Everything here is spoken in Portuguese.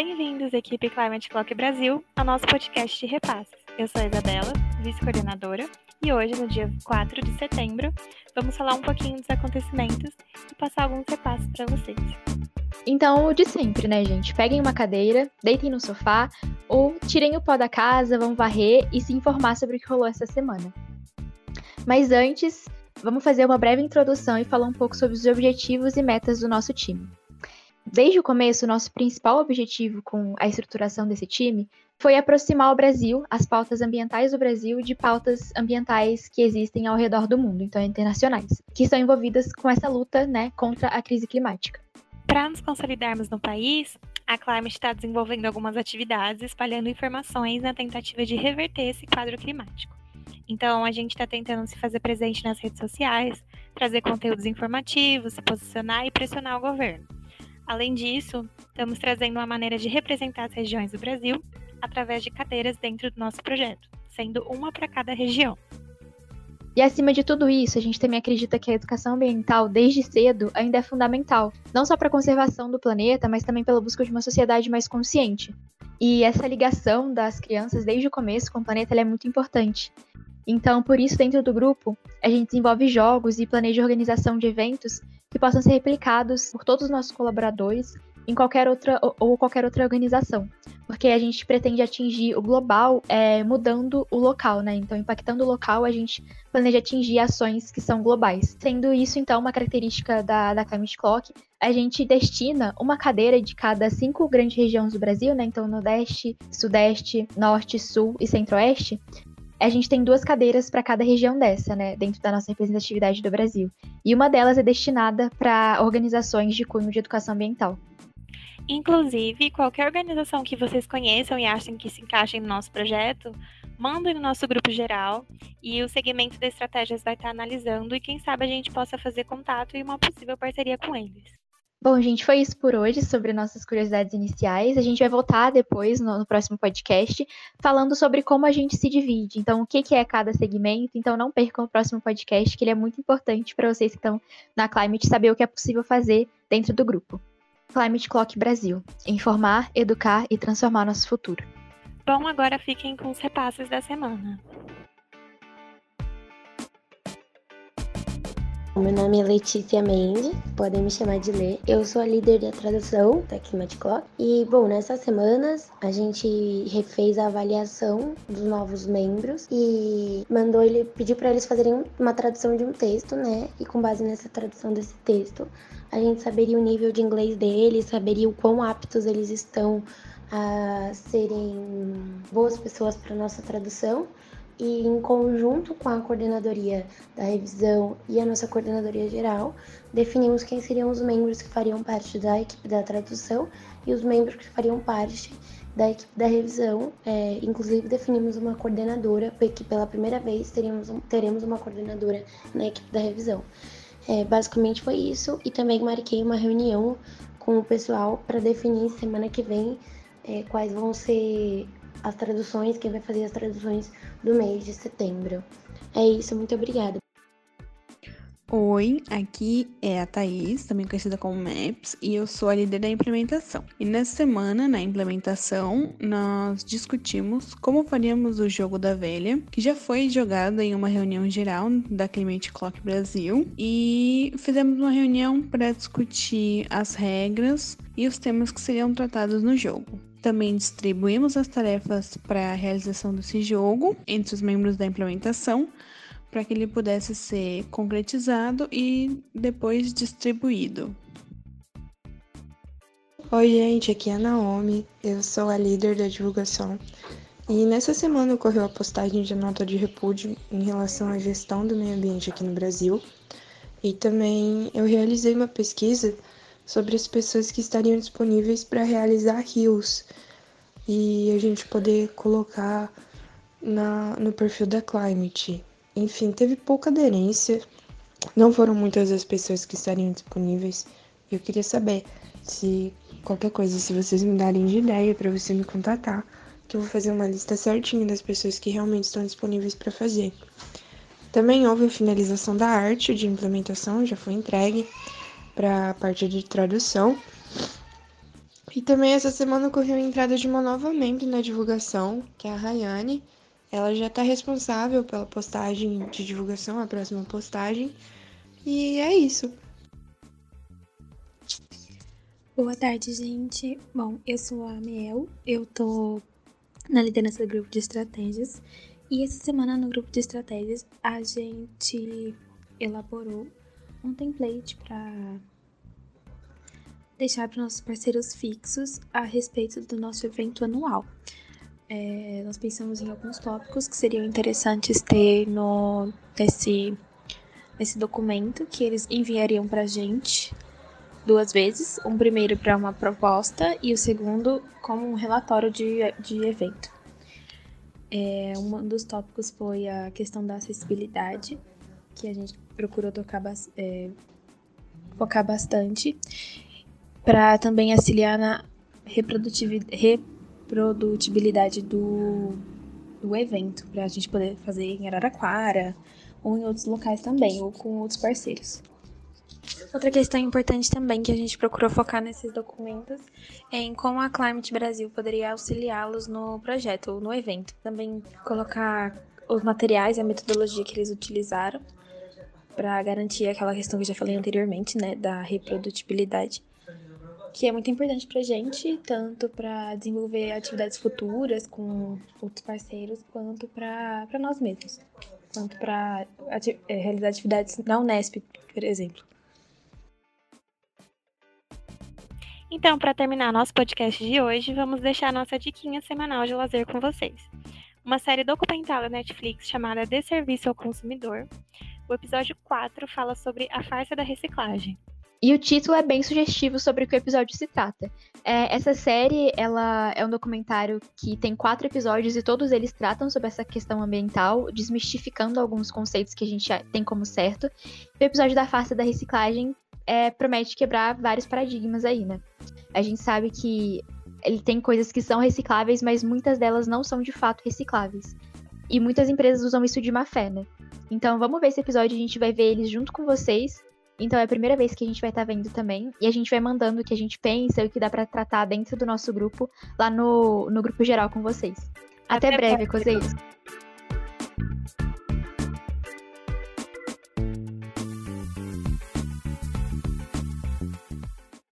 Bem-vindos, equipe Climate Clock Brasil, ao nosso podcast de repasses. Eu sou a Isabela, vice-coordenadora, e hoje, no dia 4 de setembro, vamos falar um pouquinho dos acontecimentos e passar alguns repasses para vocês. Então, o de sempre, né, gente? Peguem uma cadeira, deitem no sofá ou tirem o pó da casa, vão varrer e se informar sobre o que rolou essa semana. Mas antes, vamos fazer uma breve introdução e falar um pouco sobre os objetivos e metas do nosso time. Desde o começo, nosso principal objetivo com a estruturação desse time foi aproximar o Brasil, as pautas ambientais do Brasil, de pautas ambientais que existem ao redor do mundo, então internacionais, que estão envolvidas com essa luta né, contra a crise climática. Para nos consolidarmos no país, a Climate está desenvolvendo algumas atividades espalhando informações na tentativa de reverter esse quadro climático. Então, a gente está tentando se fazer presente nas redes sociais, trazer conteúdos informativos, se posicionar e pressionar o governo. Além disso, estamos trazendo uma maneira de representar as regiões do Brasil através de cadeiras dentro do nosso projeto, sendo uma para cada região. E acima de tudo isso, a gente também acredita que a educação ambiental, desde cedo, ainda é fundamental, não só para a conservação do planeta, mas também pela busca de uma sociedade mais consciente. E essa ligação das crianças desde o começo com o planeta é muito importante. Então, por isso, dentro do grupo, a gente desenvolve jogos e planeja organização de eventos que possam ser replicados por todos os nossos colaboradores em qualquer outra ou qualquer outra organização, porque a gente pretende atingir o global é, mudando o local, né? Então, impactando o local, a gente planeja atingir ações que são globais. Sendo isso, então, uma característica da, da Climate Clock, a gente destina uma cadeira de cada cinco grandes regiões do Brasil, né? Então, Nordeste, Sudeste, Norte, Sul e Centro-Oeste, a gente tem duas cadeiras para cada região dessa, né, dentro da nossa representatividade do Brasil. E uma delas é destinada para organizações de cunho de educação ambiental. Inclusive, qualquer organização que vocês conheçam e achem que se encaixem no nosso projeto, mandem no nosso grupo geral e o segmento de estratégias vai estar analisando e quem sabe a gente possa fazer contato e uma possível parceria com eles. Bom, gente, foi isso por hoje sobre nossas curiosidades iniciais. A gente vai voltar depois, no, no, próximo podcast, falando sobre como a gente se divide. Então, o que, que é cada segmento. Então, não percam o próximo podcast, que ele é muito importante para vocês que estão na Climate saber o que é possível fazer dentro do grupo. Climate Clock Brasil. Informar, educar e transformar nosso futuro. Bom, agora fiquem com os repasses da semana. Meu nome é Letícia Mendes, podem me chamar de Lê. Eu sou a líder da tradução da Climate Clock. E, bom, nessas semanas a gente refez a avaliação dos novos membros e mandou ele pedir para eles fazerem uma tradução de um texto, né? E com base nessa tradução desse texto, a gente saberia o nível de inglês deles, saberia o quão aptos eles estão a serem boas pessoas para nossa tradução e em conjunto com a coordenadoria da revisão e a nossa coordenadoria geral, definimos quem seriam os membros que fariam parte da equipe da tradução e os membros que fariam parte da equipe da revisão. É, inclusive, definimos uma coordenadora, porque pela primeira vez teríamos, teremos uma coordenadora na equipe da revisão. É, basicamente foi isso, e também marquei uma reunião com o pessoal para definir semana que vem é, quais vão ser as traduções, quem vai fazer as traduções do mês de setembro. É isso, muito obrigada. Oi, aqui é a Thaís, também conhecida como Maps, e eu sou a líder da implementação. E nessa semana, na implementação, nós discutimos como faríamos o jogo da velha, que já foi jogado em uma reunião geral da Climate Clock Brasil, e fizemos uma reunião para discutir as regras e os temas que seriam tratados no jogo. Também distribuímos as tarefas para a realização desse jogo entre os membros da implementação, para que ele pudesse ser concretizado e depois distribuído. Oi, gente, aqui é a Naomi, eu sou a líder da divulgação. E nessa semana ocorreu a postagem de nota de repúdio em relação à gestão do meio ambiente aqui no Brasil. E também eu realizei uma pesquisa sobre as pessoas que estariam disponíveis para realizar rios e a gente poder colocar na, no perfil da Climate. Enfim, teve pouca aderência, não foram muitas as pessoas que estariam disponíveis. Eu queria saber se qualquer coisa, se vocês me darem de ideia para você me contatar, que eu vou fazer uma lista certinha das pessoas que realmente estão disponíveis para fazer. Também houve a finalização da arte de implementação, já foi entregue para a parte de tradução. E também essa semana ocorreu a entrada de uma nova membro na divulgação, que é a Rayane. Ela já está responsável pela postagem de divulgação, a próxima postagem. E é isso. Boa tarde, gente. Bom, eu sou a Miel, eu tô na liderança do grupo de estratégias. E essa semana no grupo de estratégias a gente elaborou um template para deixar para nossos parceiros fixos a respeito do nosso evento anual. É, nós pensamos em alguns tópicos que seriam interessantes ter no nesse, nesse documento que eles enviariam para a gente duas vezes, um primeiro para uma proposta e o segundo como um relatório de, de evento. É, um dos tópicos foi a questão da acessibilidade, que a gente procurou tocar, é, focar bastante para também auxiliar na reprodutibilidade do, do evento, para a gente poder fazer em Araraquara ou em outros locais também, ou com outros parceiros. Outra questão importante também que a gente procurou focar nesses documentos é em como a Climate Brasil poderia auxiliá-los no projeto ou no evento. Também colocar os materiais e a metodologia que eles utilizaram para garantir aquela questão que eu já falei anteriormente, né, da reprodutibilidade que é muito importante para gente, tanto para desenvolver atividades futuras com outros parceiros, quanto para nós mesmos, quanto para ati é, realizar atividades na Unesp, por exemplo. Então, para terminar nosso podcast de hoje, vamos deixar nossa diquinha semanal de lazer com vocês. Uma série documental da Netflix chamada De Serviço ao Consumidor. O episódio 4 fala sobre a farsa da reciclagem. E o título é bem sugestivo sobre o que o episódio se trata. É, essa série ela é um documentário que tem quatro episódios e todos eles tratam sobre essa questão ambiental, desmistificando alguns conceitos que a gente tem como certo. O episódio da farsa da reciclagem é, promete quebrar vários paradigmas aí, né? A gente sabe que ele tem coisas que são recicláveis, mas muitas delas não são de fato recicláveis. E muitas empresas usam isso de má fé, né? Então vamos ver esse episódio, a gente vai ver eles junto com vocês. Então é a primeira vez que a gente vai estar tá vendo também. E a gente vai mandando o que a gente pensa, e o que dá para tratar dentro do nosso grupo, lá no, no grupo geral com vocês. Até, Até breve, breve, cozeiros!